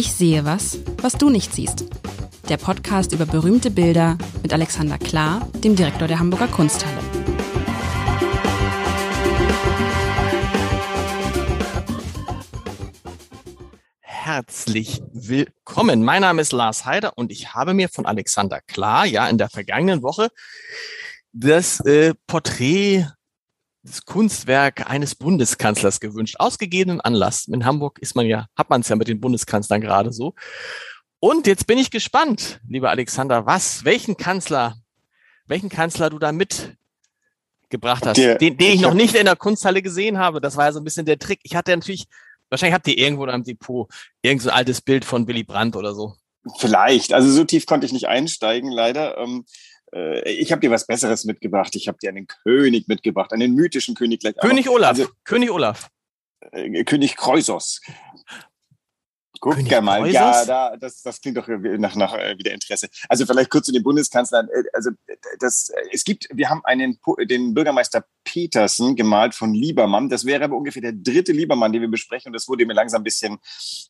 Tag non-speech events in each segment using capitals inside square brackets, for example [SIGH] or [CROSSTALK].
Ich sehe was, was du nicht siehst. Der Podcast über berühmte Bilder mit Alexander Klar, dem Direktor der Hamburger Kunsthalle. Herzlich willkommen. Mein Name ist Lars Heider und ich habe mir von Alexander Klar ja in der vergangenen Woche das äh, Porträt das Kunstwerk eines Bundeskanzlers gewünscht, ausgegebenen Anlass. In Hamburg ist man ja, hat man es ja mit den Bundeskanzlern gerade so. Und jetzt bin ich gespannt, lieber Alexander, was, welchen Kanzler, welchen Kanzler du da mitgebracht hast, der, den, den ich noch nicht in der Kunsthalle gesehen habe. Das war ja so ein bisschen der Trick. Ich hatte natürlich, wahrscheinlich habt ihr irgendwo in einem Depot irgend so ein altes Bild von Willy Brandt oder so. Vielleicht. Also so tief konnte ich nicht einsteigen, leider. Äh, ich habe dir was Besseres mitgebracht. Ich habe dir einen König mitgebracht, einen mythischen König. König Olaf. Also, König Olaf. Äh, König Kreusos. Guck König mal, Kreuzers? ja, da, das, das klingt doch nach, nach äh, wieder Interesse. Also vielleicht kurz zu den Bundeskanzlern. Äh, also das, es gibt, wir haben einen den Bürgermeister Petersen gemalt von Liebermann. Das wäre aber ungefähr der dritte Liebermann, den wir besprechen. Und das wurde mir langsam ein bisschen,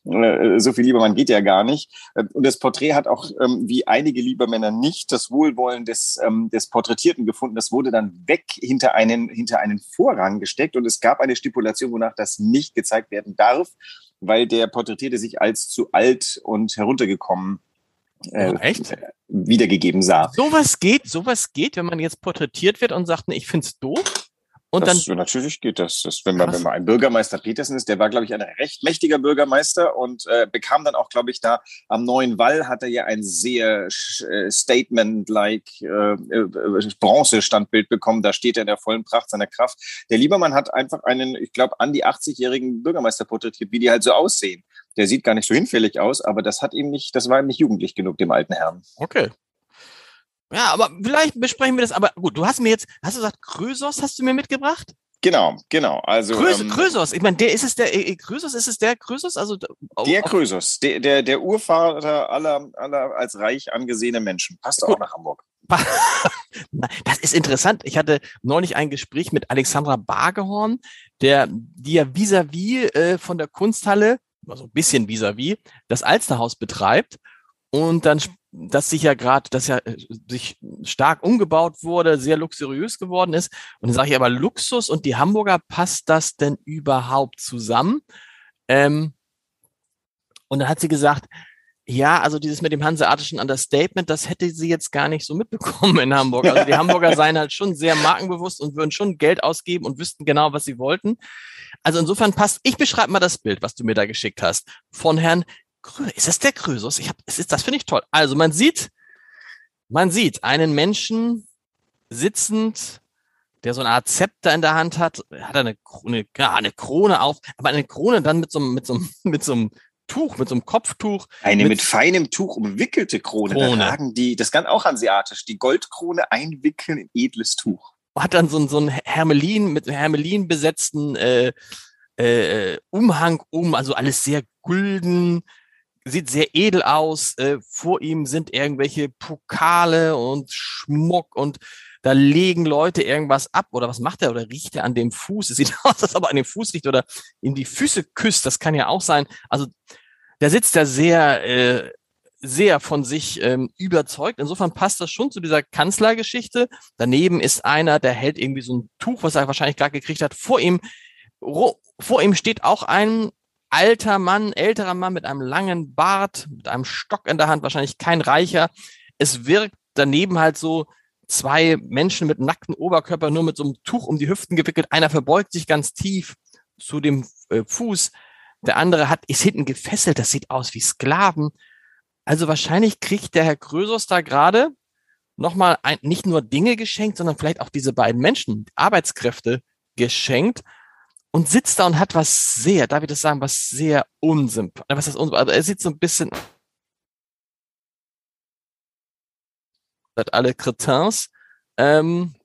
äh, so viel Liebermann geht ja gar nicht. Und das Porträt hat auch, ähm, wie einige Liebermänner, nicht das Wohlwollen des, ähm, des Porträtierten gefunden. Das wurde dann weg hinter einen, hinter einen Vorrang gesteckt. Und es gab eine Stipulation, wonach das nicht gezeigt werden darf weil der Porträtierte sich als zu alt und heruntergekommen äh, oh, wiedergegeben sah. Sowas geht, sowas geht, wenn man jetzt porträtiert wird und sagt, nee, ich find's doof. Und das, dann natürlich geht das. das wenn, man, wenn man ein Bürgermeister Petersen ist, der war, glaube ich, ein recht mächtiger Bürgermeister und äh, bekam dann auch, glaube ich, da am neuen Wall hat er ja ein sehr äh, Statement-like äh, äh, Bronze-Standbild bekommen. Da steht er in der vollen Pracht seiner Kraft. Der Liebermann hat einfach einen, ich glaube, an die 80-jährigen Bürgermeister porträtiert, wie die halt so aussehen. Der sieht gar nicht so hinfällig aus, aber das hat ihm nicht, das war ihm nicht jugendlich genug, dem alten Herrn. Okay. Ja, aber vielleicht besprechen wir das. Aber gut, du hast mir jetzt, hast du gesagt, Krösos hast du mir mitgebracht? Genau, genau. Also Krösos, ähm, Krösos. ich meine, der ist es der äh, Krösos, ist es der Krösos? Also der Krösos, der, der, der Urvater aller, aller als reich angesehene Menschen. Passt auch nach Hamburg. [LAUGHS] Das ist interessant. Ich hatte neulich ein Gespräch mit Alexandra Bargehorn, der, die ja vis-à-vis -vis, äh, von der Kunsthalle, also ein bisschen vis-à-vis, -vis, das Alsterhaus betreibt und dann das sich ja gerade, das ja äh, sich stark umgebaut wurde, sehr luxuriös geworden ist. Und dann sage ich aber Luxus und die Hamburger, passt das denn überhaupt zusammen? Ähm, und dann hat sie gesagt, ja, also dieses mit dem hanseatischen Understatement, das hätte sie jetzt gar nicht so mitbekommen in Hamburg. Also die Hamburger [LAUGHS] seien halt schon sehr markenbewusst und würden schon Geld ausgeben und wüssten genau, was sie wollten. Also insofern passt, ich beschreibe mal das Bild, was du mir da geschickt hast, von Herrn ist das der Krösus? Ich hab, es ist, das finde ich toll. Also man sieht, man sieht einen Menschen sitzend, der so eine Art Zepter in der Hand hat, hat eine, eine, ja, eine Krone auf, aber eine Krone dann mit so, mit so, [LAUGHS] mit so einem Tuch, mit so einem Kopftuch. Eine mit, mit feinem Tuch umwickelte Krone. Krone. Da tragen die, das kann auch hanseatisch, die Goldkrone einwickeln in edles Tuch. Hat dann so, so ein Hermelin mit Hermelin besetzten äh, äh, Umhang um, also alles sehr gulden, sieht sehr edel aus. Äh, vor ihm sind irgendwelche Pokale und Schmuck und da legen Leute irgendwas ab oder was macht er oder riecht er an dem Fuß? Es sieht [LAUGHS] aus, als ob er an dem Fuß riecht oder in die Füße küsst. Das kann ja auch sein. Also der sitzt da sehr, äh, sehr von sich ähm, überzeugt. Insofern passt das schon zu dieser Kanzlergeschichte. Daneben ist einer, der hält irgendwie so ein Tuch, was er wahrscheinlich gerade gekriegt hat. Vor ihm, vor ihm steht auch ein alter Mann, älterer Mann mit einem langen Bart, mit einem Stock in der Hand, wahrscheinlich kein Reicher. Es wirkt daneben halt so zwei Menschen mit nackten Oberkörper, nur mit so einem Tuch um die Hüften gewickelt. Einer verbeugt sich ganz tief zu dem äh, Fuß. Der andere hat, ist hinten gefesselt. Das sieht aus wie Sklaven. Also wahrscheinlich kriegt der Herr Krösos da gerade nochmal ein, nicht nur Dinge geschenkt, sondern vielleicht auch diese beiden Menschen, Arbeitskräfte geschenkt und sitzt da und hat was sehr, darf ich das sagen, was sehr unsympathisch, was ist unsympathisch, also er sieht so ein bisschen alle Cretins, ähm,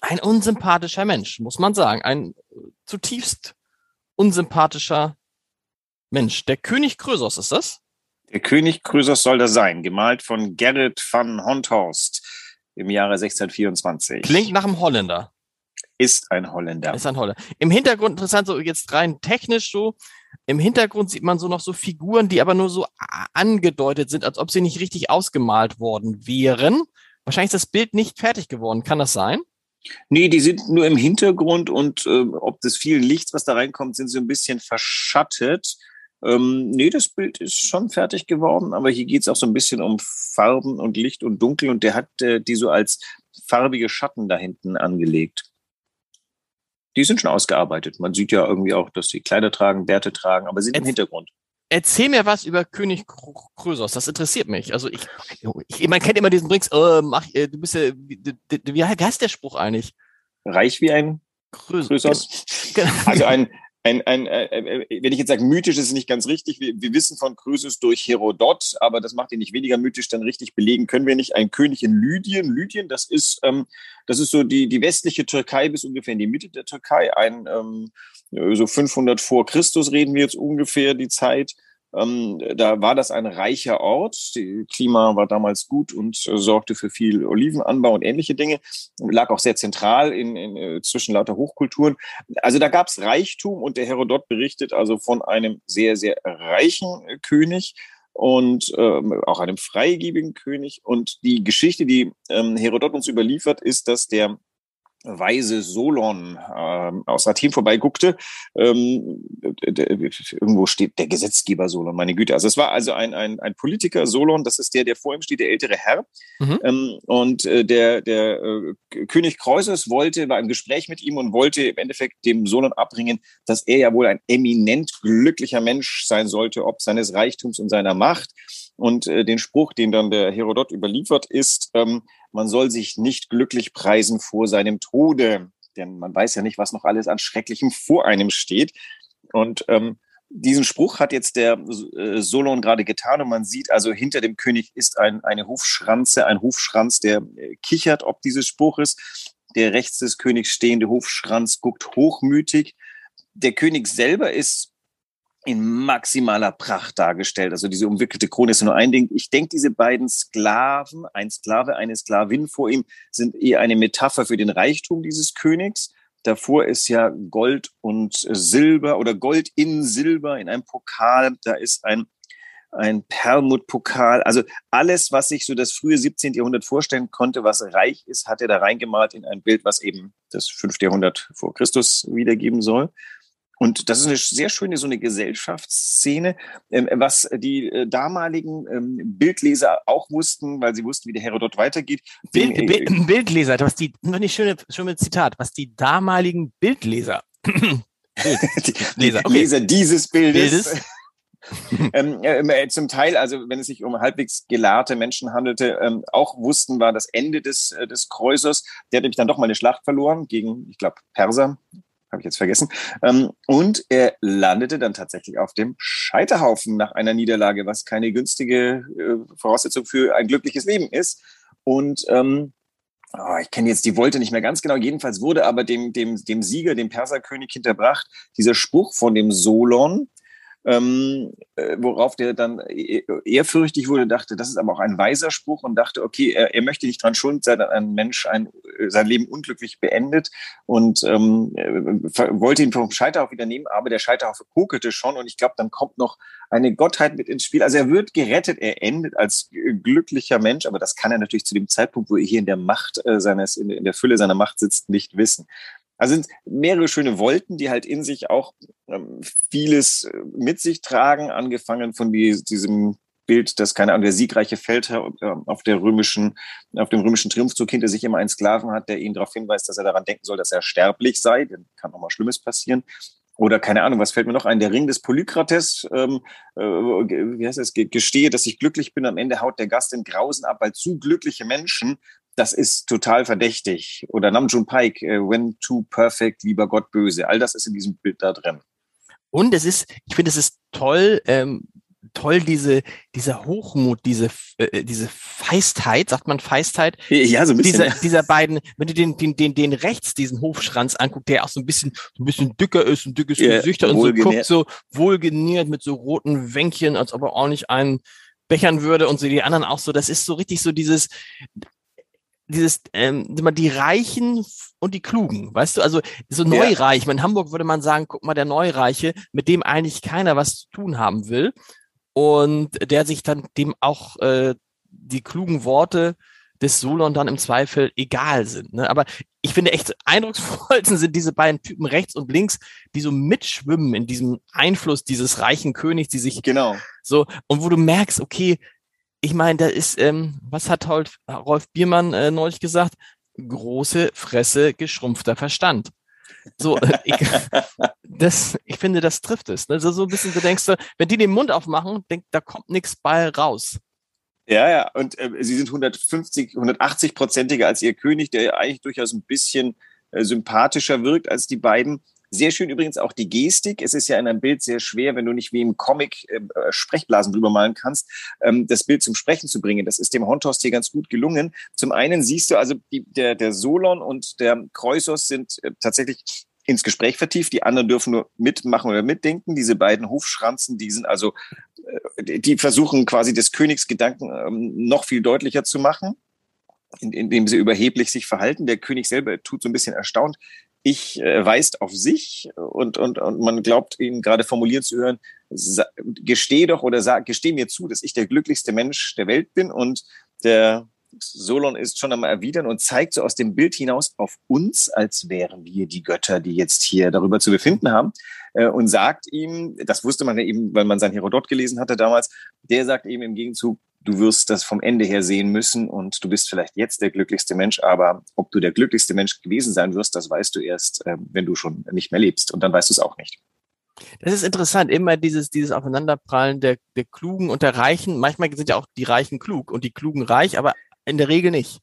ein unsympathischer Mensch, muss man sagen, ein zutiefst unsympathischer Mensch. Der König Krösos ist das? Der König Krösos soll das sein, gemalt von Gerrit van Honthorst im Jahre 1624. Klingt nach einem Holländer ist ein Holländer. Ist ein Holländer. Im Hintergrund interessant, so jetzt rein technisch so, im Hintergrund sieht man so noch so Figuren, die aber nur so angedeutet sind, als ob sie nicht richtig ausgemalt worden wären. Wahrscheinlich ist das Bild nicht fertig geworden. Kann das sein? Nee, die sind nur im Hintergrund und äh, ob des vielen Lichts, was da reinkommt, sind sie ein bisschen verschattet. Ähm, nee, das Bild ist schon fertig geworden, aber hier geht es auch so ein bisschen um Farben und Licht und Dunkel und der hat äh, die so als farbige Schatten da hinten angelegt. Die sind schon ausgearbeitet. Man sieht ja irgendwie auch, dass sie Kleider tragen, Bärte tragen, aber sind im Hintergrund. Erzähl mir was über König Krösos, das interessiert mich. Also ich, ich man kennt immer diesen Brings, äh, mach, äh, du bist ja, wie, wie heißt der Spruch eigentlich? Reich wie ein Krösos. [LAUGHS] Genau. Also ein, ein, ein äh, äh, wenn ich jetzt sage mythisch, ist es nicht ganz richtig. Wir, wir wissen von Krösus durch Herodot, aber das macht ihn nicht weniger mythisch, dann richtig belegen können wir nicht. Ein König in Lydien. Lydien, das ist, ähm, das ist so die, die westliche Türkei bis ungefähr in die Mitte der Türkei. Ein, ähm, so 500 vor Christus reden wir jetzt ungefähr die Zeit. Ähm, da war das ein reicher Ort. Das Klima war damals gut und äh, sorgte für viel Olivenanbau und ähnliche Dinge. Lag auch sehr zentral in, in äh, zwischen lauter Hochkulturen. Also da gab es Reichtum und der Herodot berichtet also von einem sehr, sehr reichen äh, König und ähm, auch einem freigebigen König. Und die Geschichte, die ähm, Herodot uns überliefert, ist, dass der Weise Solon äh, aus Athen vorbeiguckte. Ähm, irgendwo steht der Gesetzgeber Solon, meine Güte. Also es war also ein, ein, ein Politiker Solon, das ist der, der vor ihm steht, der ältere Herr. Mhm. Ähm, und äh, der, der äh, König Kreusus wollte, war im Gespräch mit ihm und wollte im Endeffekt dem Solon abbringen, dass er ja wohl ein eminent glücklicher Mensch sein sollte, ob seines Reichtums und seiner Macht. Und äh, den Spruch, den dann der Herodot überliefert, ist, ähm, man soll sich nicht glücklich preisen vor seinem Tode, denn man weiß ja nicht, was noch alles an Schrecklichem vor einem steht. Und ähm, diesen Spruch hat jetzt der äh, Solon gerade getan und man sieht also hinter dem König ist ein, eine Hofschranze, ein Hofschranz, der äh, kichert ob dieses Spruches. Der rechts des Königs stehende Hofschranz guckt hochmütig. Der König selber ist in maximaler Pracht dargestellt. Also diese umwickelte Krone ist nur ein Ding. Ich denke, diese beiden Sklaven, ein Sklave, eine Sklavin vor ihm, sind eher eine Metapher für den Reichtum dieses Königs. Davor ist ja Gold und Silber oder Gold in Silber in einem Pokal. Da ist ein, ein Perlmuttpokal. Also alles, was sich so das frühe 17. Jahrhundert vorstellen konnte, was reich ist, hat er da reingemalt in ein Bild, was eben das 5. Jahrhundert vor Christus wiedergeben soll. Und das ist eine sehr schöne so eine Gesellschaftsszene, ähm, was die äh, damaligen ähm, Bildleser auch wussten, weil sie wussten, wie der Herodot weitergeht. Bild, Den, äh, Bild, Bildleser, was die, noch nicht schöne, schöne Zitat, was die damaligen Bildleser, [CLEARS THROAT] Bildleser, okay. Leser dieses Bildes, Bildes. [LAUGHS] ähm, äh, zum Teil, also wenn es sich um halbwegs gelahrte Menschen handelte, ähm, auch wussten, war das Ende des, äh, des Kreuzers. Der hat nämlich dann doch mal eine Schlacht verloren gegen, ich glaube, Perser, habe ich jetzt vergessen. Ähm, und er landete dann tatsächlich auf dem Scheiterhaufen nach einer Niederlage, was keine günstige äh, Voraussetzung für ein glückliches Leben ist. Und ähm, oh, ich kenne jetzt die Wolte nicht mehr ganz genau. Jedenfalls wurde aber dem, dem, dem Sieger, dem Perserkönig hinterbracht, dieser Spruch von dem Solon, ähm, äh, worauf der dann e-, ehrfürchtig wurde, dachte, das ist aber auch ein weiser Spruch und dachte, okay, er, er möchte nicht dran schuld sein, dass ein Mensch ein, sein Leben unglücklich beendet und ähm, wollte ihn vom Scheiterhaufen wieder nehmen, aber der Scheiterhaufen kokelte schon und ich glaube, dann kommt noch eine Gottheit mit ins Spiel. Also er wird gerettet, er endet als glücklicher Mensch, aber das kann er natürlich zu dem Zeitpunkt, wo er hier in der Macht äh, seines, in, in der Fülle seiner Macht sitzt, nicht wissen. Also sind mehrere schöne Wolken, die halt in sich auch ähm, vieles äh, mit sich tragen, angefangen von die, diesem Bild, dass keine Ahnung, der siegreiche Feldherr äh, auf der römischen, auf dem römischen Triumphzug hinter sich immer einen Sklaven hat, der ihn darauf hinweist, dass er daran denken soll, dass er sterblich sei. Dann kann auch mal Schlimmes passieren. Oder keine Ahnung, was fällt mir noch ein? Der Ring des Polykrates, ähm, äh, wie heißt das? Gestehe, dass ich glücklich bin. Am Ende haut der Gast den Grausen ab, weil zu glückliche Menschen das ist total verdächtig. Oder Namjoon Pike, uh, When Too Perfect, lieber Gott böse. All das ist in diesem Bild da drin. Und es ist, ich finde, es ist toll, ähm, toll diese, dieser Hochmut, diese, äh, diese Feistheit, sagt man Feistheit? Ja, so ein bisschen. Dieser, ja. dieser beiden, wenn du den, den, den, den rechts, diesen Hofschranz anguckst, der auch so ein bisschen, so ein bisschen dicker ist, ein dickes yeah, Gesicht und so guckt so wohlgenährt mit so roten Wänkchen, als ob er ordentlich einen bechern würde und so die anderen auch so, das ist so richtig so dieses, dieses, ähm, die Reichen und die Klugen, weißt du, also so Neureich. Ja. In Hamburg würde man sagen, guck mal, der Neureiche, mit dem eigentlich keiner was zu tun haben will und der sich dann dem auch äh, die klugen Worte des Solon dann im Zweifel egal sind. Ne? Aber ich finde echt eindrucksvollsten [LAUGHS] sind diese beiden Typen rechts und links, die so mitschwimmen in diesem Einfluss dieses reichen Königs, die sich genau so und wo du merkst, okay, ich meine, da ist, ähm, was hat Rolf, Rolf Biermann äh, neulich gesagt? Große Fresse, geschrumpfter Verstand. So, äh, ich, [LAUGHS] das, ich finde, das trifft es. Also so ein bisschen, du denkst, wenn die den Mund aufmachen, denk, da kommt nichts bei raus. Ja, ja, und äh, sie sind 150, 180 prozentiger als ihr König, der ja eigentlich durchaus ein bisschen äh, sympathischer wirkt als die beiden. Sehr schön übrigens auch die Gestik. Es ist ja in einem Bild sehr schwer, wenn du nicht wie im Comic äh, Sprechblasen drüber malen kannst, ähm, das Bild zum Sprechen zu bringen. Das ist dem Honthorst hier ganz gut gelungen. Zum einen siehst du also, die, der, der Solon und der Kreusos sind äh, tatsächlich ins Gespräch vertieft. Die anderen dürfen nur mitmachen oder mitdenken. Diese beiden Hofschranzen, die sind also, äh, die versuchen quasi des Königs Gedanken ähm, noch viel deutlicher zu machen indem sie überheblich sich verhalten. Der König selber tut so ein bisschen erstaunt, ich äh, weist auf sich und, und, und man glaubt ihn gerade formulieren zu hören, gesteh doch oder sag, gesteh mir zu, dass ich der glücklichste Mensch der Welt bin und der Solon ist schon einmal erwidern und zeigt so aus dem Bild hinaus auf uns, als wären wir die Götter, die jetzt hier darüber zu befinden haben äh, und sagt ihm, das wusste man ja eben, weil man sein Herodot gelesen hatte damals, der sagt ihm im Gegenzug, du wirst das vom Ende her sehen müssen und du bist vielleicht jetzt der glücklichste Mensch, aber ob du der glücklichste Mensch gewesen sein wirst, das weißt du erst, äh, wenn du schon nicht mehr lebst und dann weißt du es auch nicht. Das ist interessant, immer dieses, dieses Aufeinanderprallen der, der Klugen und der Reichen. Manchmal sind ja auch die Reichen klug und die Klugen reich, aber in der Regel nicht.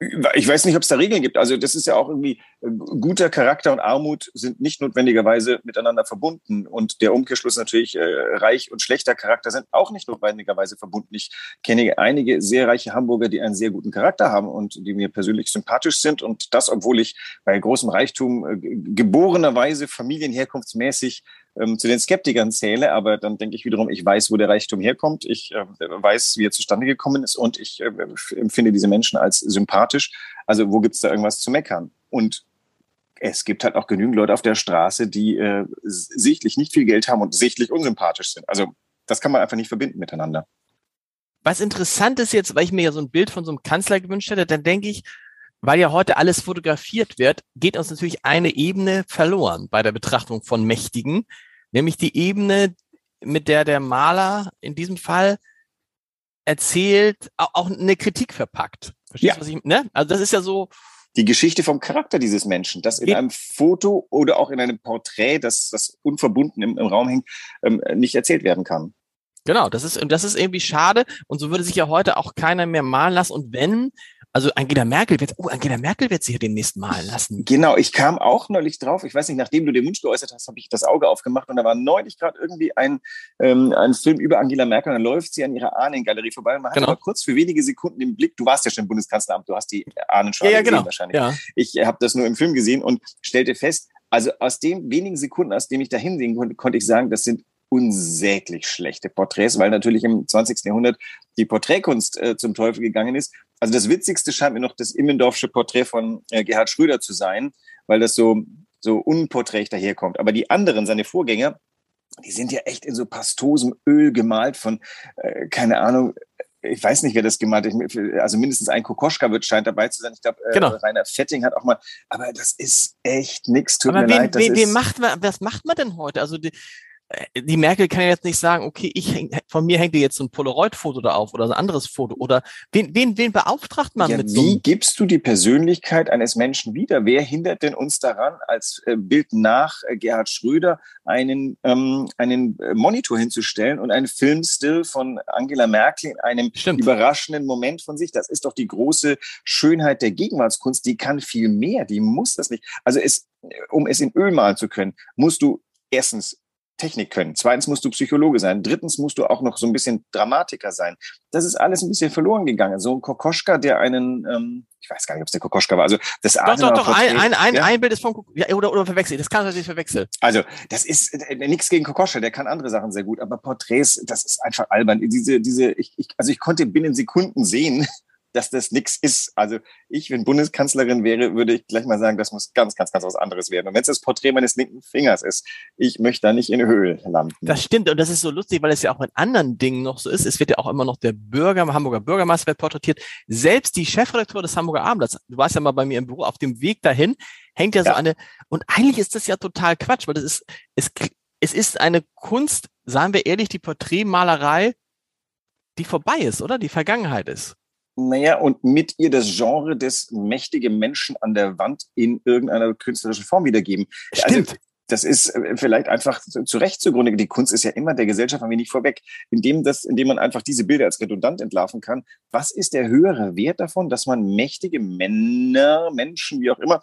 Ich weiß nicht, ob es da Regeln gibt. Also das ist ja auch irgendwie äh, guter Charakter und Armut sind nicht notwendigerweise miteinander verbunden. Und der Umkehrschluss natürlich, äh, reich und schlechter Charakter sind auch nicht notwendigerweise verbunden. Ich kenne einige sehr reiche Hamburger, die einen sehr guten Charakter haben und die mir persönlich sympathisch sind. Und das, obwohl ich bei großem Reichtum äh, geborenerweise familienherkunftsmäßig ähm, zu den Skeptikern zähle, aber dann denke ich wiederum, ich weiß, wo der Reichtum herkommt, ich äh, weiß, wie er zustande gekommen ist und ich äh, empfinde diese Menschen als sympathisch. Also wo gibt es da irgendwas zu meckern? Und es gibt halt auch genügend Leute auf der Straße, die äh, sichtlich nicht viel Geld haben und sichtlich unsympathisch sind. Also das kann man einfach nicht verbinden miteinander. Was interessant ist jetzt, weil ich mir ja so ein Bild von so einem Kanzler gewünscht hätte, dann denke ich, weil ja heute alles fotografiert wird, geht uns natürlich eine Ebene verloren bei der Betrachtung von Mächtigen, nämlich die Ebene, mit der der Maler in diesem Fall erzählt, auch eine Kritik verpackt. Verstehst du, was ich, ne? Also das ist ja so. Die Geschichte vom Charakter dieses Menschen, das in einem Foto oder auch in einem Porträt, das, das unverbunden im, im Raum hängt, ähm, nicht erzählt werden kann. Genau, das ist, das ist irgendwie schade. Und so würde sich ja heute auch keiner mehr malen lassen. Und wenn, also Angela Merkel wird, oh, Angela Merkel wird sich ja demnächst malen lassen. Genau, ich kam auch neulich drauf. Ich weiß nicht, nachdem du den Wunsch geäußert hast, habe ich das Auge aufgemacht und da war neulich gerade irgendwie ein, ähm, ein Film über Angela Merkel und dann läuft sie an ihrer Ahnengalerie vorbei und man genau. hat aber kurz für wenige Sekunden im Blick, du warst ja schon im Bundeskanzleramt, du hast die Ahnen schon ja, ja, genau. wahrscheinlich. Ja. Ich habe das nur im Film gesehen und stellte fest, also aus den wenigen Sekunden, aus denen ich da hinsehen konnte, konnte ich sagen, das sind unsäglich schlechte Porträts, weil natürlich im 20. Jahrhundert die Porträtkunst äh, zum Teufel gegangen ist. Also das Witzigste scheint mir noch das Immendorfsche Porträt von äh, Gerhard Schröder zu sein, weil das so, so unporträtig daherkommt. Aber die anderen, seine Vorgänger, die sind ja echt in so pastosem Öl gemalt von, äh, keine Ahnung, ich weiß nicht, wer das gemalt hat. Also mindestens ein Kokoschka wird scheint dabei zu sein. Ich glaube, äh, genau. Rainer Fetting hat auch mal. Aber das ist echt nix. Tut aber mir wen, leid. Das wen, wen macht man, was macht man denn heute? Also die, äh, die Merkel kann ja jetzt nicht sagen, okay, ich häng, von mir hängt dir jetzt so ein Polaroid-Foto da auf oder so ein anderes Foto oder wen, wen, wen beauftragt man ja, mit so? Wie gibst du die Persönlichkeit eines Menschen wieder? Wer hindert denn uns daran, als äh, Bild nach äh, Gerhard Schröder einen, ähm, einen Monitor hinzustellen und einen Filmstill von Angela Merkel in einem Stimmt. überraschenden Moment von sich? Das ist doch die große Schönheit der Gegenwartskunst. Die kann viel mehr, die muss das nicht. Also es, um es in Öl malen zu können, musst du erstens Technik können. Zweitens musst du Psychologe sein. Drittens musst du auch noch so ein bisschen Dramatiker sein. Das ist alles ein bisschen verloren gegangen. So ein Kokoschka, der einen, ähm, ich weiß gar nicht, ob es der Kokoschka war. Also das Doch, doch, doch. Ein, ein, ein, ja? ein Bild ist vom ja, oder oder verwechselt. Das kann natürlich verwechseln. Also das ist äh, nichts gegen Kokoschka. Der kann andere Sachen sehr gut, aber Porträts, das ist einfach albern. Diese, diese, ich, ich, also ich konnte binnen Sekunden sehen, dass das nichts ist. Also ich, wenn Bundeskanzlerin wäre, würde ich gleich mal sagen, das muss ganz, ganz, ganz was anderes werden. Und wenn es das Porträt meines linken Fingers ist, ich möchte da nicht in Höhe landen. Das stimmt und das ist so lustig, weil es ja auch mit anderen Dingen noch so ist. Es wird ja auch immer noch der Bürger, Hamburger Bürgermeister wird porträtiert. Selbst die Chefredakteur des Hamburger Abendblatts, du warst ja mal bei mir im Büro, auf dem Weg dahin hängt ja so ja. eine, und eigentlich ist das ja total Quatsch, weil das ist, es, es ist eine Kunst, sagen wir ehrlich, die Porträtmalerei, die vorbei ist, oder? Die Vergangenheit ist. Naja, und mit ihr das Genre des mächtigen Menschen an der Wand in irgendeiner künstlerischen Form wiedergeben. Also Stimmt. Also, das ist äh, vielleicht einfach zu Recht zugrunde. Die Kunst ist ja immer der Gesellschaft ein wenig vorweg, indem, das, indem man einfach diese Bilder als redundant entlarven kann. Was ist der höhere Wert davon, dass man mächtige Männer, Menschen, wie auch immer,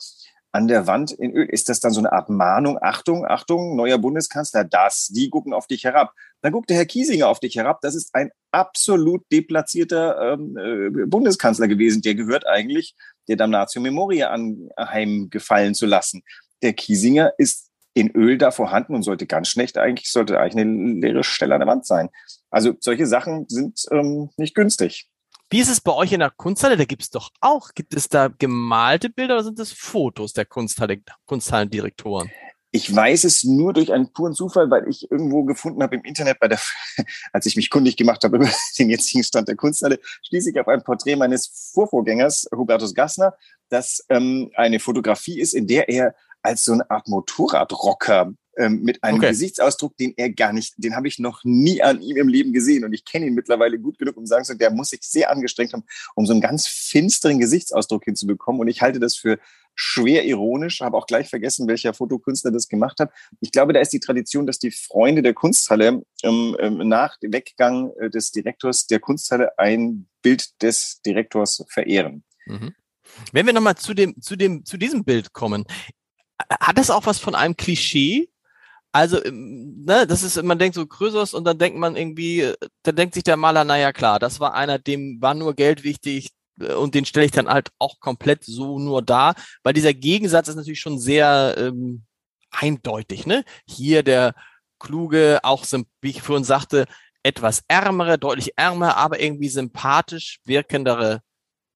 an der Wand in Öl. Ist das dann so eine Art Mahnung? Achtung, Achtung, neuer Bundeskanzler, das, die gucken auf dich herab. Dann guckt der Herr Kiesinger auf dich herab. Das ist ein absolut deplatzierter ähm, äh, Bundeskanzler gewesen. Der gehört eigentlich der Damnatio Memoria anheimgefallen zu lassen. Der Kiesinger ist in Öl da vorhanden und sollte ganz schlecht eigentlich, sollte eigentlich eine leere Stelle an der Wand sein. Also solche Sachen sind ähm, nicht günstig. Wie ist es bei euch in der Kunsthalle? Da gibt es doch auch, gibt es da gemalte Bilder oder sind das Fotos der Kunsthalle, Kunsthallendirektoren? Ich weiß es nur durch einen puren Zufall, weil ich irgendwo gefunden habe im Internet, bei der, [LAUGHS] als ich mich kundig gemacht habe über [LAUGHS] den jetzigen Stand der Kunsthalle, schließlich auf ein Porträt meines Vorvorgängers, Hubertus Gassner, das ähm, eine Fotografie ist, in der er als so eine Art Motorradrocker ähm, mit einem okay. Gesichtsausdruck, den er gar nicht, den habe ich noch nie an ihm im Leben gesehen. Und ich kenne ihn mittlerweile gut genug, um sagen zu der muss sich sehr angestrengt haben, um so einen ganz finsteren Gesichtsausdruck hinzubekommen. Und ich halte das für schwer ironisch, habe auch gleich vergessen, welcher Fotokünstler das gemacht hat. Ich glaube, da ist die Tradition, dass die Freunde der Kunsthalle ähm, ähm, nach dem Weggang äh, des Direktors der Kunsthalle ein Bild des Direktors verehren. Mhm. Wenn wir nochmal zu dem, zu dem, zu diesem Bild kommen, hat das auch was von einem Klischee? Also, ähm, ne, das ist, man denkt so Krösus und dann denkt man irgendwie, dann denkt sich der Maler, naja klar, das war einer, dem war nur Geld wichtig äh, und den stelle ich dann halt auch komplett so nur da, weil dieser Gegensatz ist natürlich schon sehr ähm, eindeutig, ne? Hier der kluge, auch, wie ich vorhin sagte, etwas ärmere, deutlich ärmer, aber irgendwie sympathisch wirkendere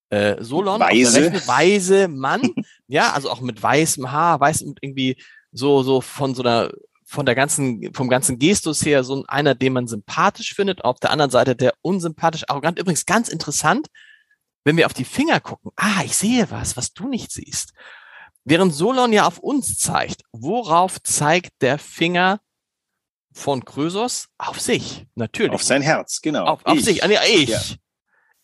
äh, Solon, weise, weise Mann, [LAUGHS] ja, also auch mit weißem Haar, weiß und irgendwie so so von so einer von der ganzen, vom ganzen Gestus her so einer, den man sympathisch findet, auf der anderen Seite der unsympathisch arrogant. Übrigens ganz interessant, wenn wir auf die Finger gucken. Ah, ich sehe was, was du nicht siehst. Während Solon ja auf uns zeigt, worauf zeigt der Finger von Krösos? Auf sich, natürlich. Auf sein Herz, genau. Auf, auf sich, ah, ich. Ja.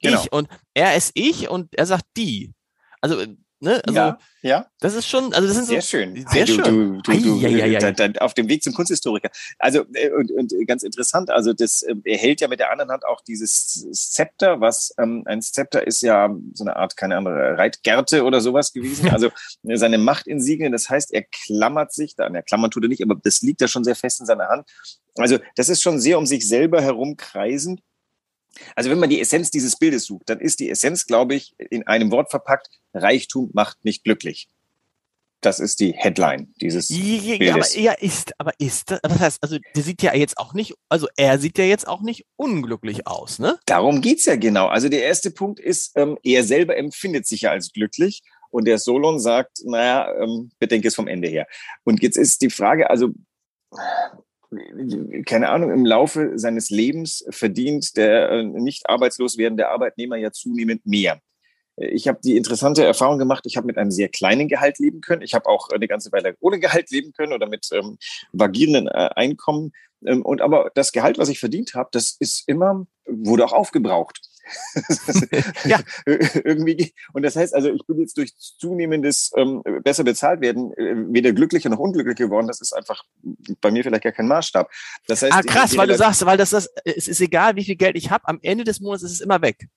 Genau. Ich. Und er ist ich und er sagt die. Also Ne? Also, ja, ja. Das ist schon, also das sind sehr so, schön. Sehr du, schön. Du, du, ja, ja, ja. auf dem Weg zum Kunsthistoriker. Also äh, und, und ganz interessant. Also das, äh, er hält ja mit der anderen Hand auch dieses Zepter, was ähm, ein Zepter ist ja so eine Art keine andere Reitgerte oder sowas gewesen. [LAUGHS] Also äh, seine Machtinsignien. Das heißt, er klammert sich da. Er klammern tut er nicht, aber das liegt da schon sehr fest in seiner Hand. Also das ist schon sehr um sich selber herumkreisend. Also wenn man die Essenz dieses Bildes sucht, dann ist die Essenz, glaube ich, in einem Wort verpackt, Reichtum macht nicht glücklich. Das ist die Headline dieses ja, Bildes. Aber, ja, ist, aber ist, was heißt, also der sieht ja jetzt auch nicht, also er sieht ja jetzt auch nicht unglücklich aus, ne? Darum geht's ja genau. Also der erste Punkt ist, ähm, er selber empfindet sich ja als glücklich und der Solon sagt, naja, ähm, bedenke es vom Ende her. Und jetzt ist die Frage, also keine Ahnung, im Laufe seines Lebens verdient der äh, nicht arbeitslos werdende Arbeitnehmer ja zunehmend mehr. Ich habe die interessante Erfahrung gemacht, ich habe mit einem sehr kleinen Gehalt leben können. Ich habe auch eine ganze Weile ohne Gehalt leben können oder mit ähm, vagierenden äh, Einkommen. Ähm, und aber das Gehalt, was ich verdient habe, das ist immer, wurde auch aufgebraucht. [LAUGHS] ja. irgendwie. Und das heißt also, ich bin jetzt durch zunehmendes ähm, besser bezahlt werden äh, weder glücklicher noch unglücklicher geworden. Das ist einfach bei mir vielleicht gar kein Maßstab. Das heißt, ah, krass, weil du sagst, weil das, das es ist egal, wie viel Geld ich habe, am Ende des Monats ist es immer weg.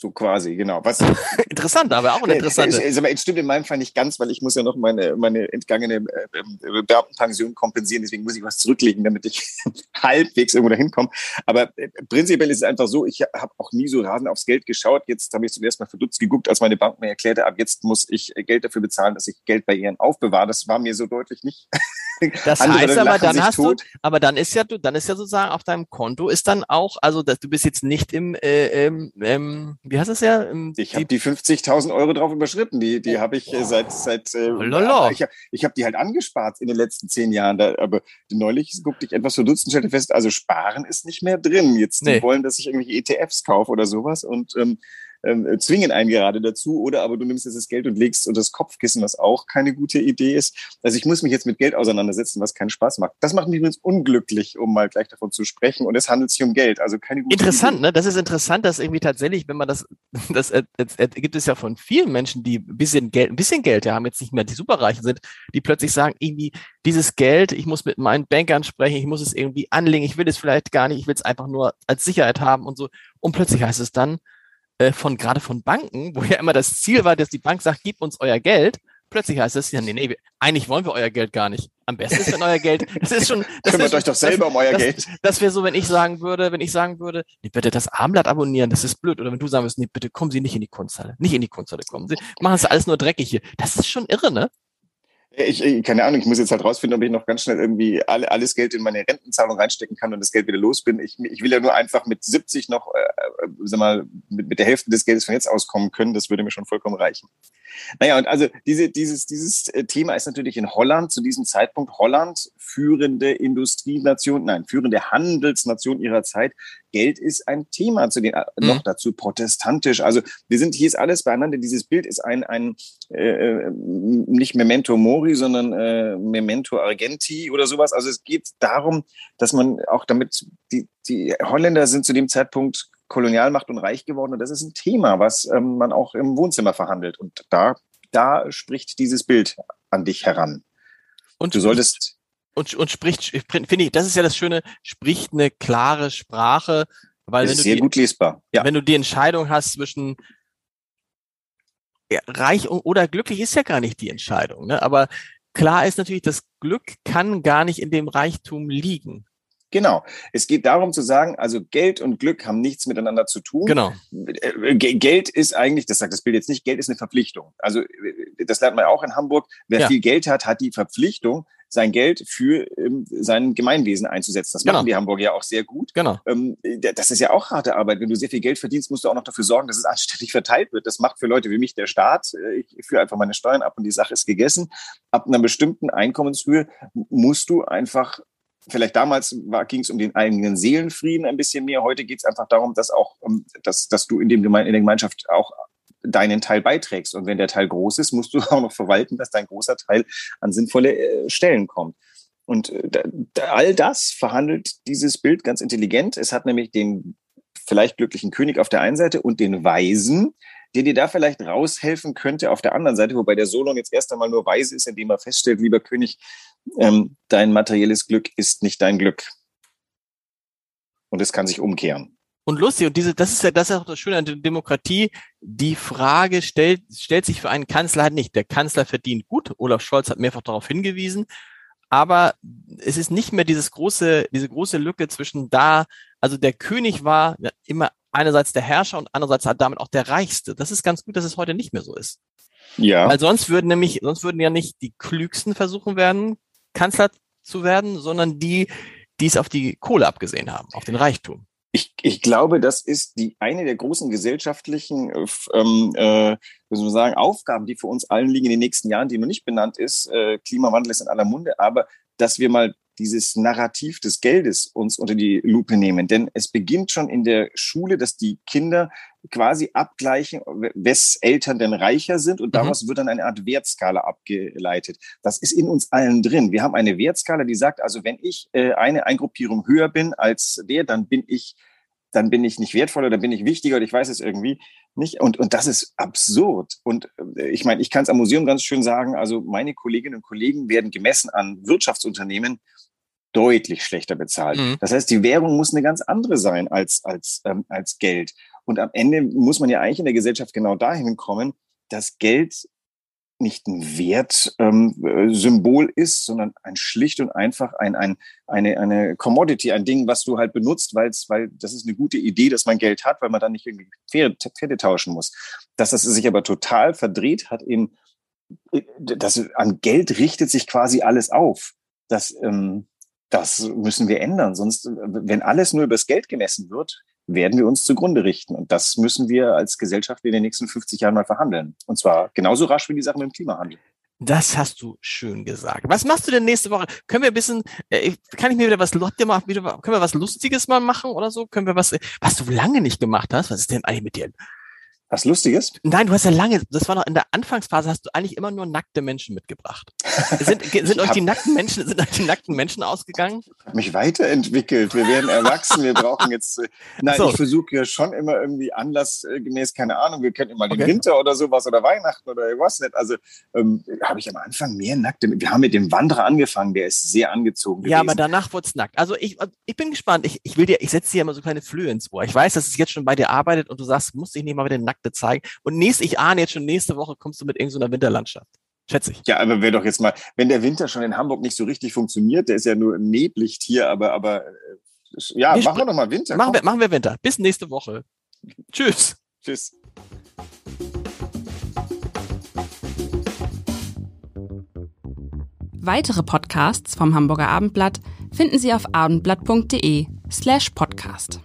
So quasi, genau. Was, [LAUGHS] interessant, aber auch eine interessante. Es, es, stimmt in meinem Fall nicht ganz, weil ich muss ja noch meine, meine entgangene äh, äh, Beamtenpension kompensieren. Deswegen muss ich was zurücklegen, damit ich [LAUGHS] halbwegs irgendwo dahin komme. Aber äh, prinzipiell ist es einfach so, ich habe auch nie so rasend aufs Geld geschaut. Jetzt habe ich zuerst mal verdutzt geguckt, als meine Bank mir erklärte, ab jetzt muss ich Geld dafür bezahlen, dass ich Geld bei ihren aufbewahre. Das war mir so deutlich nicht [LAUGHS] Das heißt aber, dann hast tot. du, aber dann ist ja du, dann ist ja sozusagen auf deinem Konto ist dann auch, also dass du bist jetzt nicht im, äh, ähm, ähm, wie heißt es ja? Ähm, ich habe die 50.000 Euro drauf überschritten. Die, die oh. habe ich äh, seit, seit äh, ich habe ich hab die halt angespart in den letzten zehn Jahren. Da, aber neulich guckte ich etwas verdutzt und stellte fest, also sparen ist nicht mehr drin. Jetzt nee. die wollen, dass ich irgendwelche ETFs kaufe oder sowas und ähm, ähm, zwingen einen gerade dazu. Oder aber du nimmst jetzt das Geld und legst unter das Kopfkissen, was auch keine gute Idee ist. Also ich muss mich jetzt mit Geld auseinandersetzen, was keinen Spaß macht. Das macht mich übrigens unglücklich, um mal gleich davon zu sprechen. Und es handelt sich um Geld, also keine gute Interessant, Idee. ne? Das ist interessant, dass irgendwie tatsächlich, wenn man das, [LAUGHS] das, das, das gibt es ja von vielen Menschen, die ein bisschen Geld, ein bisschen Geld ja haben, jetzt nicht mehr die Superreichen sind, die plötzlich sagen, irgendwie dieses Geld, ich muss mit meinen Bankern sprechen, ich muss es irgendwie anlegen, ich will es vielleicht gar nicht, ich will es einfach nur als Sicherheit haben und so. Und plötzlich heißt es dann, äh, von gerade von Banken, wo ja immer das Ziel war, dass die Bank sagt, gib uns euer Geld. Plötzlich heißt es ja, nee, nee, eigentlich wollen wir euer Geld gar nicht. Am besten ist, wenn euer Geld, das ist schon, das kümmert euch doch selber das, um euer das, Geld. Das wäre so, wenn ich sagen würde, wenn ich sagen würde, nee, bitte das Armblatt abonnieren, das ist blöd. Oder wenn du sagen würdest, nee, bitte kommen Sie nicht in die Kunsthalle, nicht in die Kunsthalle kommen. Sie machen es alles nur dreckig hier. Das ist schon irre, ne? Ich, ich, keine Ahnung, ich muss jetzt halt rausfinden, ob ich noch ganz schnell irgendwie alle, alles Geld in meine Rentenzahlung reinstecken kann und das Geld wieder los bin. Ich, ich will ja nur einfach mit 70 noch, äh, äh, sag mal, mit, mit der Hälfte des Geldes von jetzt auskommen können. Das würde mir schon vollkommen reichen. Naja, und also diese, dieses, dieses äh, Thema ist natürlich in Holland zu diesem Zeitpunkt Holland führende Industrienation, nein, führende Handelsnation ihrer Zeit. Geld ist ein Thema zu den äh, mhm. noch dazu protestantisch. Also wir sind hier ist alles beieinander. Dieses Bild ist ein ein äh, äh, nicht Memento Mori, sondern äh, Memento Argenti oder sowas. Also es geht darum, dass man auch damit die die Holländer sind zu dem Zeitpunkt Kolonialmacht und reich geworden. Und das ist ein Thema, was ähm, man auch im Wohnzimmer verhandelt. Und da, da spricht dieses Bild an dich heran. Und du solltest. Und, und spricht, finde ich, das ist ja das Schöne, spricht eine klare Sprache. Weil das wenn ist sehr die, gut lesbar. Ja. Wenn du die Entscheidung hast zwischen reich oder glücklich ist ja gar nicht die Entscheidung. Ne? Aber klar ist natürlich, das Glück kann gar nicht in dem Reichtum liegen. Genau. Es geht darum zu sagen, also Geld und Glück haben nichts miteinander zu tun. Genau. Äh, Geld ist eigentlich, das sagt das Bild jetzt nicht, Geld ist eine Verpflichtung. Also äh, das lernt man auch in Hamburg. Wer ja. viel Geld hat, hat die Verpflichtung, sein Geld für ähm, sein Gemeinwesen einzusetzen. Das genau. machen die Hamburger ja auch sehr gut. Genau. Ähm, das ist ja auch harte Arbeit. Wenn du sehr viel Geld verdienst, musst du auch noch dafür sorgen, dass es [LAUGHS] anständig verteilt wird. Das macht für Leute wie mich der Staat. Äh, ich führe einfach meine Steuern ab und die Sache ist gegessen. Ab einer bestimmten Einkommenshöhe musst du einfach vielleicht damals ging es um den eigenen Seelenfrieden ein bisschen mehr. Heute geht es einfach darum, dass auch, dass, dass du in, dem Geme in der Gemeinschaft auch deinen Teil beiträgst. Und wenn der Teil groß ist, musst du [LAUGHS] auch noch verwalten, dass dein großer Teil an sinnvolle äh, Stellen kommt. Und äh, all das verhandelt dieses Bild ganz intelligent. Es hat nämlich den vielleicht glücklichen König auf der einen Seite und den Weisen, der dir da vielleicht raushelfen könnte auf der anderen Seite, wobei der Solon jetzt erst einmal nur weise ist, indem er feststellt, lieber König, ähm, dein materielles Glück ist nicht dein Glück. Und es kann sich umkehren. Und lustig, und diese, das ist ja, das ist auch das Schöne an der Demokratie. Die Frage stellt, stellt sich für einen Kanzler halt nicht. Der Kanzler verdient gut. Olaf Scholz hat mehrfach darauf hingewiesen. Aber es ist nicht mehr dieses große, diese große Lücke zwischen da, also der König war immer einerseits der Herrscher und andererseits halt damit auch der Reichste. Das ist ganz gut, dass es heute nicht mehr so ist. Ja. Weil sonst würden nämlich, sonst würden ja nicht die Klügsten versuchen werden, Kanzler zu werden, sondern die, die es auf die Kohle abgesehen haben, auf den Reichtum. Ich, ich glaube, das ist die eine der großen gesellschaftlichen äh, ähm, äh, sagen, Aufgaben, die für uns allen liegen in den nächsten Jahren, die noch nicht benannt ist. Äh, Klimawandel ist in aller Munde, aber dass wir mal dieses Narrativ des Geldes uns unter die Lupe nehmen. Denn es beginnt schon in der Schule, dass die Kinder quasi abgleichen, wes Eltern denn reicher sind und mhm. daraus mhm. wird dann eine Art Wertskala abgeleitet. Das ist in uns allen drin. Wir haben eine Wertskala, die sagt, also wenn ich äh, eine Eingruppierung höher bin als der, dann bin ich dann bin ich nicht wertvoller, dann bin ich wichtiger oder ich weiß es irgendwie nicht. Und, und das ist absurd. Und äh, ich meine, ich kann es am Museum ganz schön sagen, also meine Kolleginnen und Kollegen werden gemessen an Wirtschaftsunternehmen deutlich schlechter bezahlt. Mhm. Das heißt, die Währung muss eine ganz andere sein als, als, ähm, als Geld. Und am Ende muss man ja eigentlich in der Gesellschaft genau dahin kommen, dass Geld nicht ein Wertsymbol ähm, ist, sondern ein schlicht und einfach ein, ein, eine, eine Commodity, ein Ding, was du halt benutzt, weil's, weil das ist eine gute Idee, dass man Geld hat, weil man dann nicht irgendwie Pferde, Pferde tauschen muss. Dass das sich aber total verdreht hat in, äh, das, an Geld richtet sich quasi alles auf. Das, ähm, das müssen wir ändern. Sonst, wenn alles nur übers Geld gemessen wird, werden wir uns zugrunde richten. Und das müssen wir als Gesellschaft in den nächsten 50 Jahren mal verhandeln. Und zwar genauso rasch wie die Sache mit dem Klimawandel. Das hast du schön gesagt. Was machst du denn nächste Woche? Können wir ein bisschen, äh, kann ich mir wieder was, wieder, können wir was Lustiges mal machen oder so? Können wir was, was du lange nicht gemacht hast? Was ist denn eigentlich mit dir? Was Lustiges? Nein, du hast ja lange, das war noch in der Anfangsphase, hast du eigentlich immer nur nackte Menschen mitgebracht. Sind, sind euch die nackten Menschen, sind euch die nackten Menschen ausgegangen? Ich habe mich weiterentwickelt. Wir werden erwachsen. Wir brauchen jetzt, äh, nein, so. ich versuche ja schon immer irgendwie anlassgemäß, keine Ahnung, wir könnten mal den okay. Winter oder sowas oder Weihnachten oder irgendwas nicht. Also ähm, habe ich am Anfang mehr nackte, wir haben mit dem Wanderer angefangen, der ist sehr angezogen gewesen. Ja, aber danach wurde es nackt. Also ich, ich bin gespannt. Ich, ich will dir, ich setze dir immer so kleine Flöhe ins Ohr. Ich weiß, dass es jetzt schon bei dir arbeitet und du sagst, musst dich nicht mal wieder nackt Nackte zeigen. Und nächst, ich ahne jetzt schon, nächste Woche kommst du mit irgendeiner Winterlandschaft. Schätze ich. Ja, aber wäre doch jetzt mal, wenn der Winter schon in Hamburg nicht so richtig funktioniert, der ist ja nur neblicht hier, aber, aber äh, ja, wir machen wir doch mal Winter. Machen wir, machen wir Winter. Bis nächste Woche. Tschüss. Tschüss. Weitere Podcasts vom Hamburger Abendblatt finden Sie auf abendblatt.de slash podcast.